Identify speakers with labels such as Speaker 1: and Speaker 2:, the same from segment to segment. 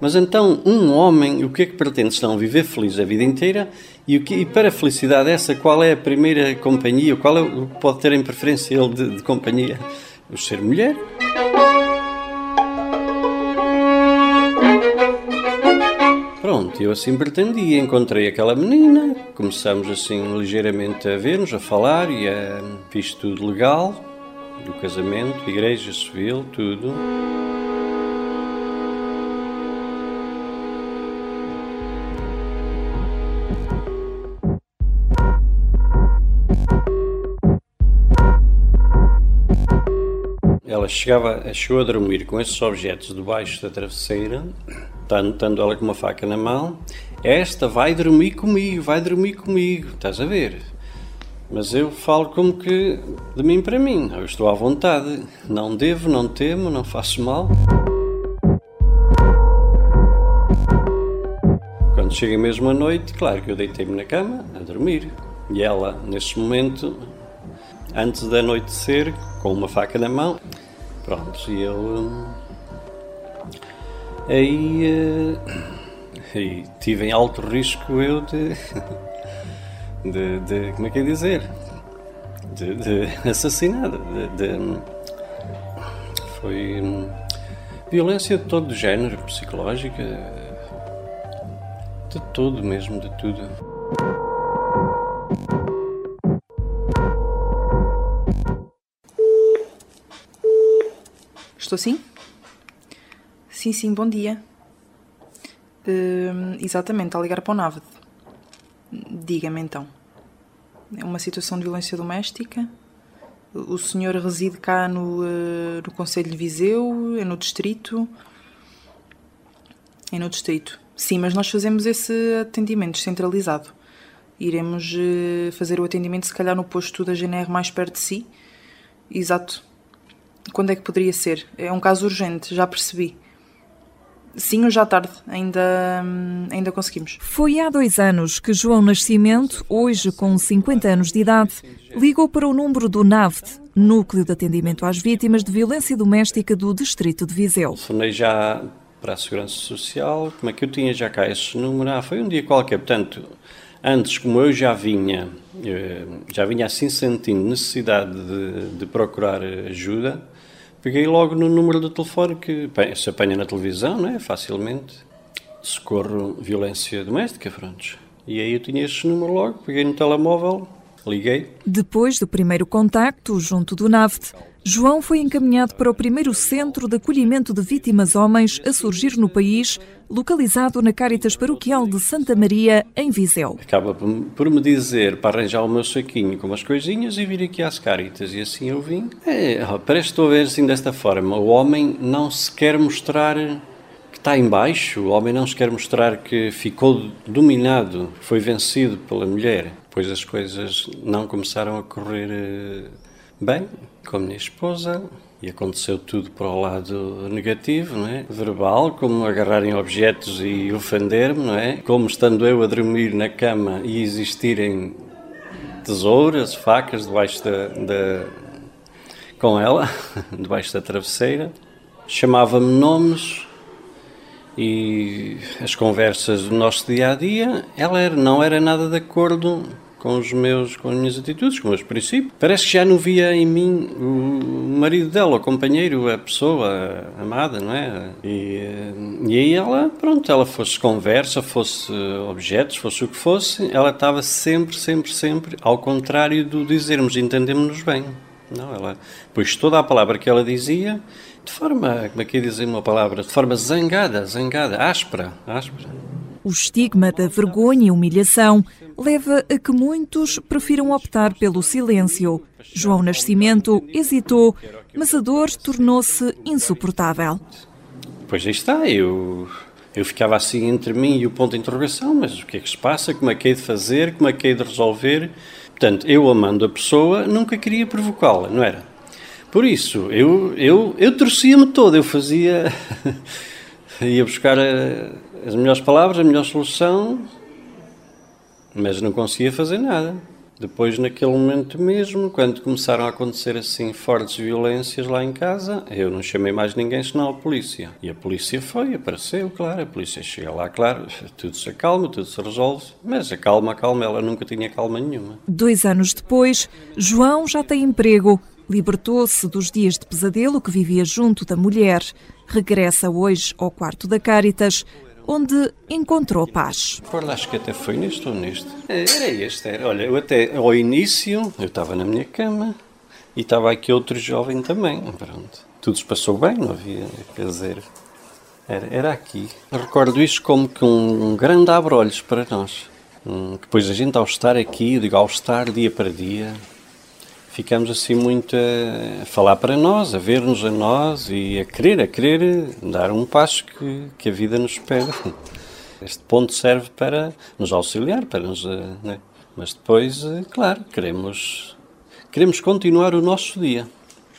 Speaker 1: Mas então, um homem, o que é que pretende senão viver feliz a vida inteira? E, o que, e para a felicidade essa, qual é a primeira companhia? Qual é o que pode ter em preferência ele de, de companhia? O ser mulher? Pronto, eu assim pretendia. Encontrei aquela menina, começamos assim ligeiramente a ver-nos, a falar e a... fiz tudo legal, do casamento, igreja civil, tudo. Ela chegava, chegou a dormir com esses objetos debaixo da travesseira, estando ela com uma faca na mão. Esta vai dormir comigo, vai dormir comigo, estás a ver? Mas eu falo como que de mim para mim, eu estou à vontade, não devo, não temo, não faço mal. Quando chega mesmo a noite, claro que eu deitei-me na cama a dormir. E ela, nesse momento, antes de anoitecer, com uma faca na mão, Pronto, e eu. Hum, aí, uh, aí tive em alto risco eu de. de, de como é que é dizer? De, de. De, de, foi violência de todo género, psicológica, de tudo mesmo, de tudo.
Speaker 2: Estou sim? Sim, sim, bom dia. Uh, exatamente, a ligar para o NAVD. Diga-me então. É uma situação de violência doméstica? O senhor reside cá no, uh, no Conselho de Viseu? É no Distrito? É no Distrito. Sim, mas nós fazemos esse atendimento descentralizado. Iremos uh, fazer o atendimento, se calhar, no posto da GNR mais perto de si. Exato. Quando é que poderia ser? É um caso urgente, já percebi. Sim, hoje à tarde, ainda, ainda conseguimos.
Speaker 3: Foi há dois anos que João Nascimento, hoje com 50 anos de idade, ligou para o número do NAVD, Núcleo de Atendimento às Vítimas de Violência Doméstica do Distrito de Viseu.
Speaker 1: Telefonei já para a Segurança Social, como é que eu tinha já cá esse número? Ah, foi um dia qualquer, portanto, antes, como eu já vinha, eh, já vinha assim sentindo necessidade de, de procurar ajuda, Peguei logo no número do telefone que se apanha na televisão, não é? Facilmente. Socorro violência doméstica, pronto. E aí eu tinha este número logo, peguei no telemóvel, liguei.
Speaker 3: Depois do primeiro contacto junto do NAVT, João foi encaminhado para o primeiro centro de acolhimento de vítimas homens a surgir no país, localizado na Caritas Paroquial de Santa Maria, em Viseu.
Speaker 1: Acaba por me dizer para arranjar o meu saquinho com umas coisinhas e vir aqui às Caritas. E assim eu vim. É, parece que estou a ver assim desta forma. O homem não se quer mostrar que está em baixo, o homem não se quer mostrar que ficou dominado, foi vencido pela mulher, pois as coisas não começaram a correr eh, bem com a minha esposa e aconteceu tudo para o lado negativo, não é? Verbal, como agarrarem objetos e ofender-me, não é? Como estando eu a dormir na cama e existirem tesouras, facas debaixo da, com ela, debaixo da travesseira. Chamava-me nomes e as conversas do nosso dia a dia, ela era, não era nada de acordo com os meus, com as minhas atitudes, com os meus princípios. Parece que já não via em mim o marido dela, o companheiro, a pessoa amada, não é? E, e aí ela, pronto, ela fosse conversa, fosse objetos, fosse o que fosse, ela estava sempre, sempre, sempre ao contrário do dizermos entendemos-nos bem. Não, ela, pois toda a palavra que ela dizia, de forma, como é que ia dizer uma palavra, de forma zangada, zangada, áspera, áspera.
Speaker 3: O estigma da vergonha e humilhação leva a que muitos prefiram optar pelo silêncio. João Nascimento hesitou, mas a dor tornou-se insuportável.
Speaker 1: Pois aí está, eu, eu ficava assim entre mim e o ponto de interrogação, mas o que é que se passa, como é que hei de fazer, como é que hei de resolver? Portanto, eu amando a pessoa, nunca queria provocá-la, não era? Por isso, eu, eu, eu torcia-me todo, eu fazia... ia buscar a, as melhores palavras, a melhor solução, mas não conseguia fazer nada. Depois, naquele momento mesmo, quando começaram a acontecer assim fortes violências lá em casa, eu não chamei mais ninguém senão a polícia. E a polícia foi, apareceu, claro, a polícia chega lá, claro, tudo se acalma, tudo se resolve, mas a calma, calma, ela nunca tinha calma nenhuma.
Speaker 3: Dois anos depois, João já tem emprego, libertou-se dos dias de pesadelo que vivia junto da mulher, regressa hoje ao quarto da Caritas, onde encontrou paz.
Speaker 1: Recordo, acho que até foi neste ou neste. É, era este, era. Olha, eu até ao início, eu estava na minha cama e estava aqui outro jovem também. Pronto. Tudo se passou bem, não havia, quer dizer, era, era aqui. Recordo isto como que um, um grande abre-olhos para nós. Hum, depois a gente, ao estar aqui, digo, ao estar dia para dia, ficamos assim muito a falar para nós, a ver-nos a nós e a querer, a querer dar um passo que, que a vida nos pede. Este ponto serve para nos auxiliar, para nos, eh, né? mas depois, eh, claro, queremos, queremos continuar o nosso dia.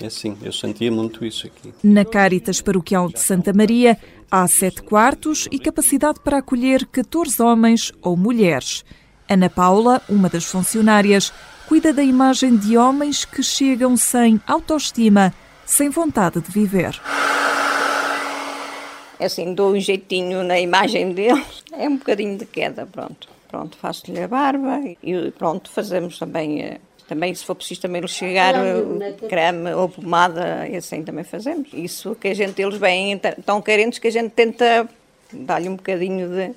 Speaker 1: É assim, eu sentia muito isso aqui.
Speaker 3: Na Caritas Paroquial de Santa Maria há sete quartos e capacidade para acolher 14 homens ou mulheres. Ana Paula, uma das funcionárias, cuida da imagem de homens que chegam sem autoestima, sem vontade de viver.
Speaker 4: É assim, dou um jeitinho na imagem deles, é um bocadinho de queda, pronto. Pronto, faço-lhe a barba e pronto, fazemos também, eh, também se for preciso também lhe chegar creme ou pomada, e assim também fazemos. Isso que a gente, eles vêm tão carentes que a gente tenta dar-lhe um bocadinho de,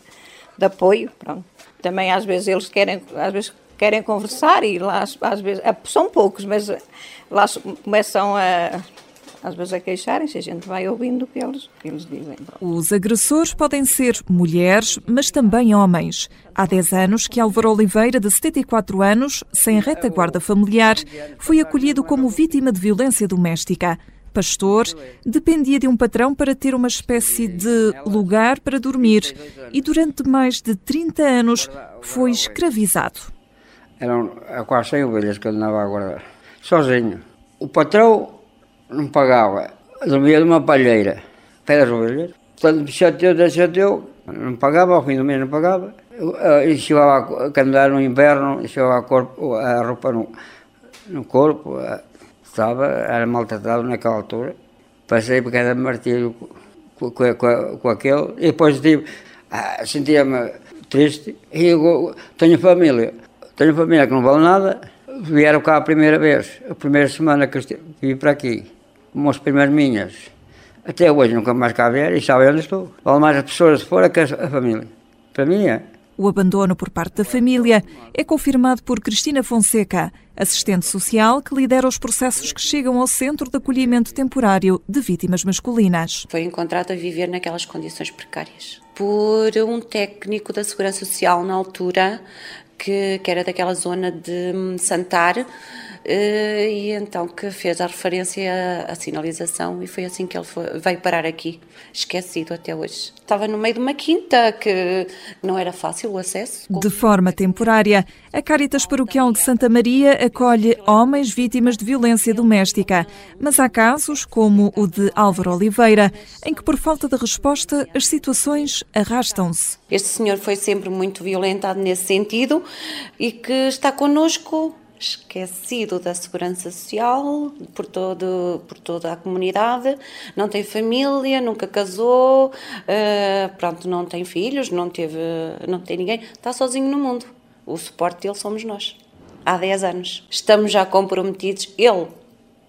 Speaker 4: de apoio, pronto. Também às vezes eles querem, às vezes querem conversar e lá às vezes, é, são poucos, mas lá começam a às vezes a queixarem-se, a gente vai ouvindo o que eles, que eles dizem.
Speaker 3: Os agressores podem ser mulheres, mas também homens. Há 10 anos que Álvaro Oliveira, de 74 anos, sem retaguarda familiar, foi acolhido como vítima de violência doméstica. Pastor, dependia de um patrão para ter uma espécie de lugar para dormir e durante mais de 30 anos foi escravizado
Speaker 5: eram quase 100 ovelhas que eu andava a guardar, sozinho. O patrão não pagava, dormia numa palheira, pé das ovelhas. Portanto, me chateou, chateou, não pagava, ao fim do mês não pagava. Enxivava a andar no inverno, enxivava a, corpo, a roupa no, no corpo, estava, era maltratado naquela altura. Passei por cada martírio com, com, com, com aquele, e depois ah, sentia-me triste, e eu tenho família. Tenho família que não vale nada, vieram cá a primeira vez, a primeira semana que vim para aqui, como as primeiras minhas. Até hoje nunca mais cá vieram e sabem onde estou. Vale mais as pessoas de fora que a família. Para mim é.
Speaker 3: O abandono por parte da família é confirmado por Cristina Fonseca, assistente social que lidera os processos que chegam ao Centro de Acolhimento Temporário de Vítimas Masculinas.
Speaker 6: Foi encontrado a viver naquelas condições precárias por um técnico da Segurança Social na altura que, que era daquela zona de Santar, e então que fez a referência à, à, sinalização e foi assim que ele foi, veio parar aqui, esquecido até hoje. Estava no meio de uma quinta que não era fácil o acesso.
Speaker 3: De forma temporária, a Caritas Paroquial de Santa Maria acolhe homens vítimas de violência doméstica, mas há casos, como o de Álvaro Oliveira, em que por falta de resposta as situações arrastam-se.
Speaker 6: Este senhor foi sempre muito violentado nesse sentido e que está connosco esquecido da segurança social por, todo, por toda a comunidade, não tem família, nunca casou, uh, pronto, não tem filhos, não, teve, não tem ninguém, está sozinho no mundo. O suporte dele somos nós. Há 10 anos. Estamos já comprometidos. Ele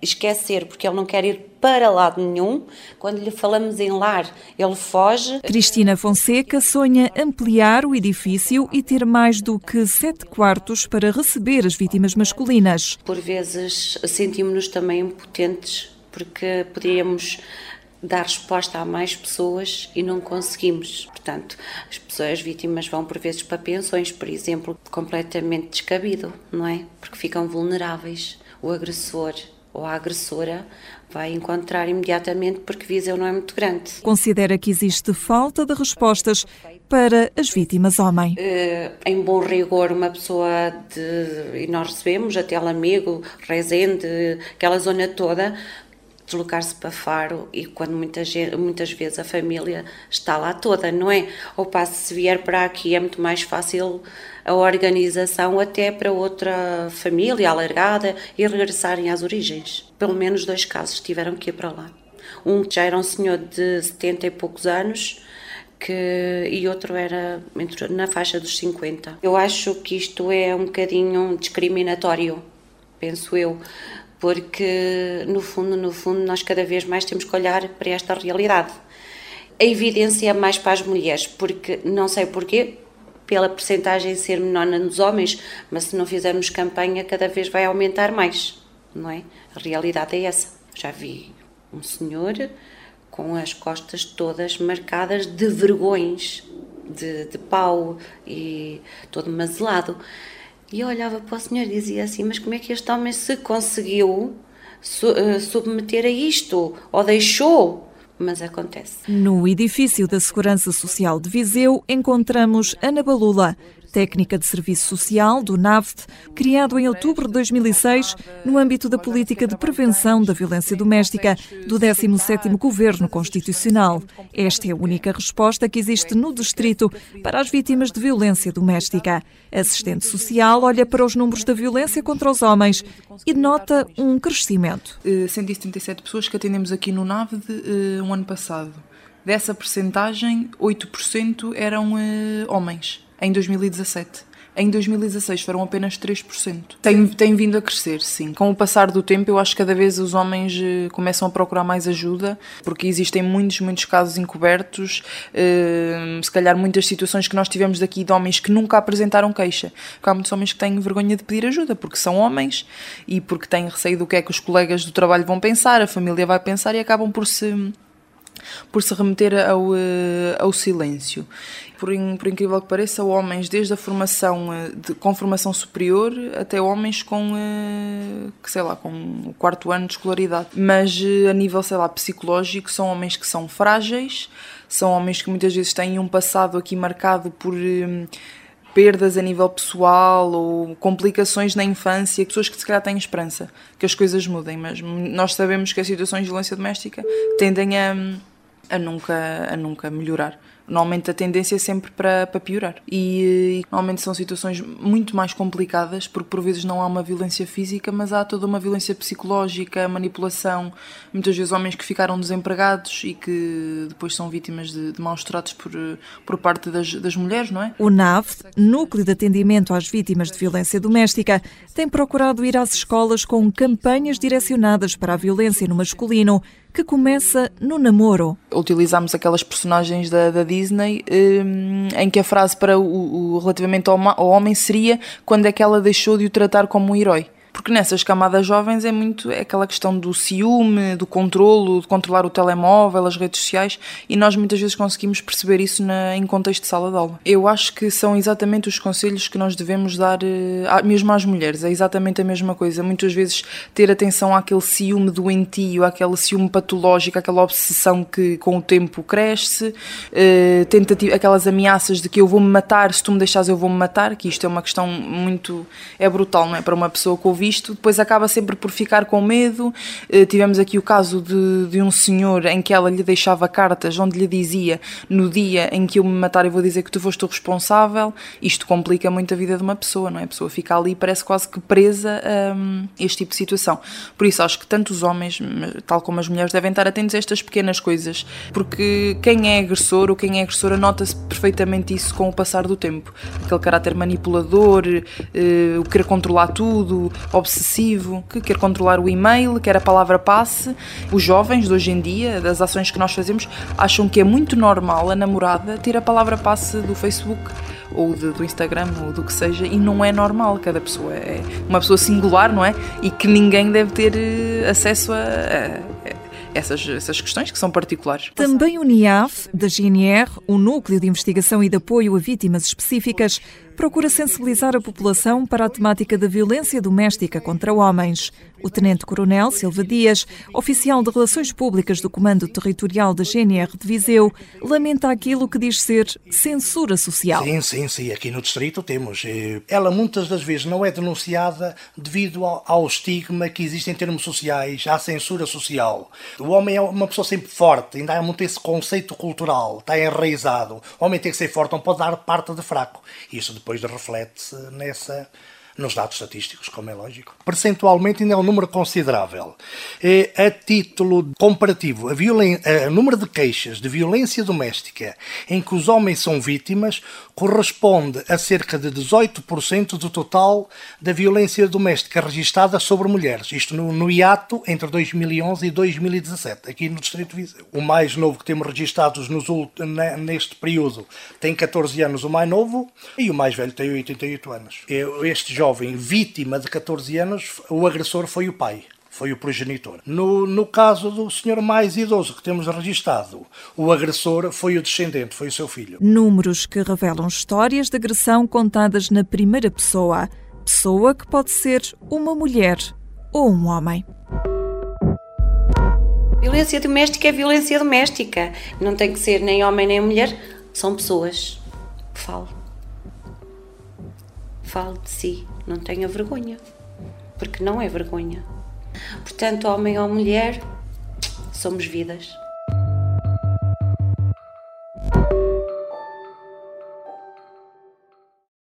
Speaker 6: esquecer, porque ele não quer ir para lado nenhum. Quando lhe falamos em lar, ele foge.
Speaker 3: Cristina Fonseca sonha ampliar o edifício e ter mais do que sete quartos para receber as vítimas masculinas.
Speaker 6: Por vezes sentimos-nos também impotentes, porque poderíamos dar resposta a mais pessoas e não conseguimos. Portanto, as pessoas vítimas vão por vezes para pensões, por exemplo, completamente descabido, não é? Porque ficam vulneráveis. O agressor ou a agressora vai encontrar imediatamente porque Viseu não é muito grande.
Speaker 3: Considera que existe falta de respostas para as vítimas homem.
Speaker 6: Uh, em bom rigor, uma pessoa de. e nós recebemos até Lamego, Rezende, aquela zona toda, deslocar-se para Faro e quando muitas, muitas vezes a família está lá toda, não é? Ou passo se vier para aqui é muito mais fácil a organização até para outra família alargada e regressarem às origens. Pelo menos dois casos tiveram que ir para lá. Um já era um senhor de 70 e poucos anos que, e outro era na faixa dos 50. Eu acho que isto é um bocadinho discriminatório, penso eu, porque no fundo, no fundo, nós cada vez mais temos que olhar para esta realidade. A evidência é mais para as mulheres, porque não sei porquê, pela percentagem ser menor nos homens, mas se não fizermos campanha, cada vez vai aumentar mais, não é? A realidade é essa. Já vi um senhor com as costas todas marcadas de vergões, de, de pau e todo mazelado. E eu olhava para o senhor e dizia assim: Mas como é que este homem se conseguiu eh, submeter a isto? Ou deixou? Mas acontece.
Speaker 3: No edifício da Segurança Social de Viseu encontramos Ana Balula, técnica de serviço social do NAVT, criado em outubro de 2006 no âmbito da política de prevenção da violência doméstica do 17º Governo Constitucional. Esta é a única resposta que existe no distrito para as vítimas de violência doméstica. Assistente social olha para os números da violência contra os homens e nota um crescimento.
Speaker 2: 177 eh, pessoas que atendemos aqui no NAVD uh, um ano passado. Dessa percentagem, 8% eram uh, homens em 2017. Em 2016 foram apenas 3%. Tem, tem vindo a crescer, sim. Com o passar do tempo, eu acho que cada vez os homens eh, começam a procurar mais ajuda, porque existem muitos, muitos casos encobertos, eh, se calhar muitas situações que nós tivemos daqui de homens que nunca apresentaram queixa. Porque há muitos homens que têm vergonha de pedir ajuda, porque são homens e porque têm receio do que é que os colegas do trabalho vão pensar, a família vai pensar e acabam por se por se remeter ao, eh, ao silêncio. Por, por incrível que pareça, homens desde a formação eh, de, com formação superior até homens com, eh, que sei lá, com o quarto ano de escolaridade. Mas a nível, sei lá, psicológico, são homens que são frágeis, são homens que muitas vezes têm um passado aqui marcado por perdas a nível pessoal ou complicações na infância, pessoas que se calhar têm esperança que as coisas mudem, mas nós sabemos que as situações de violência doméstica tendem a a nunca, a nunca melhorar. Normalmente a tendência é sempre para, para piorar. E, e, normalmente são situações muito mais complicadas, porque por vezes não há uma violência física, mas há toda uma violência psicológica, manipulação. Muitas vezes homens que ficaram desempregados e que depois são vítimas de, de maus tratos por, por parte das, das mulheres, não é?
Speaker 3: O NAV, Núcleo de Atendimento às Vítimas de Violência Doméstica, tem procurado ir às escolas com campanhas direcionadas para a violência no masculino que começa no namoro.
Speaker 2: Utilizámos aquelas personagens da, da Disney um, em que a frase para o, o relativamente ao, ao homem seria quando é que ela deixou de o tratar como um herói. Porque nessas camadas jovens é muito é aquela questão do ciúme, do controlo, de controlar o telemóvel, as redes sociais, e nós muitas vezes conseguimos perceber isso na, em contexto de sala de aula. Eu acho que são exatamente os conselhos que nós devemos dar, uh, mesmo às mulheres, é exatamente a mesma coisa. Muitas vezes ter atenção àquele ciúme doentio, àquele ciúme patológico, àquela obsessão que com o tempo cresce, uh, tentativa, aquelas ameaças de que eu vou-me matar, se tu me deixares eu vou-me matar, que isto é uma questão muito. é brutal, não é? Para uma pessoa visto, depois acaba sempre por ficar com medo. Uh, tivemos aqui o caso de, de um senhor em que ela lhe deixava cartas onde lhe dizia no dia em que eu me matar eu vou dizer que tu foste o responsável. Isto complica muito a vida de uma pessoa, não é? A pessoa fica ali parece quase que presa um, a este tipo de situação. Por isso acho que tanto os homens, tal como as mulheres, devem estar atentos a estas pequenas coisas, porque quem é agressor ou quem é agressora nota-se perfeitamente isso com o passar do tempo. Aquele caráter manipulador, uh, o querer controlar tudo, obsessivo, que quer controlar o e-mail, quer a palavra passe. Os jovens de hoje em dia, das ações que nós fazemos, acham que é muito normal a namorada ter a palavra passe do Facebook ou de, do Instagram ou do que seja e não é normal. Cada pessoa é uma pessoa singular, não é? E que ninguém deve ter eh, acesso a, a essas, essas questões que são particulares.
Speaker 3: Também o NIAF, da GNR, o Núcleo de Investigação e de Apoio a Vítimas Específicas, procura sensibilizar a população para a temática da violência doméstica contra homens. O Tenente-Coronel Silva Dias, oficial de Relações Públicas do Comando Territorial da GNR de Viseu, lamenta aquilo que diz ser censura social.
Speaker 7: Sim, sim, sim. Aqui no Distrito temos. Eh, ela muitas das vezes não é denunciada devido ao estigma que existe em termos sociais, à censura social. O homem é uma pessoa sempre forte, ainda há muito esse conceito cultural, está enraizado. O homem tem que ser forte, não pode dar parte de fraco. Isso depois reflete-se nessa nos dados estatísticos, como é lógico. Percentualmente ainda é um número considerável. A título comparativo, a o número de queixas de violência doméstica em que os homens são vítimas corresponde a cerca de 18% do total da violência doméstica registada sobre mulheres. Isto no, no hiato entre 2011 e 2017, aqui no Distrito Viseu. O mais novo que temos registados nos, neste período tem 14 anos, o mais novo, e o mais velho tem 88 anos. Este jovem vítima de 14 anos, o agressor foi o pai foi o progenitor. No, no caso do senhor mais idoso que temos registado, o agressor foi o descendente, foi o seu filho.
Speaker 3: Números que revelam histórias de agressão contadas na primeira pessoa. Pessoa que pode ser uma mulher ou um homem.
Speaker 6: Violência doméstica é violência doméstica. Não tem que ser nem homem nem mulher, são pessoas. Falo. Falo de si. Não tenha vergonha. Porque não é vergonha. Portanto, homem ou mulher, somos vidas.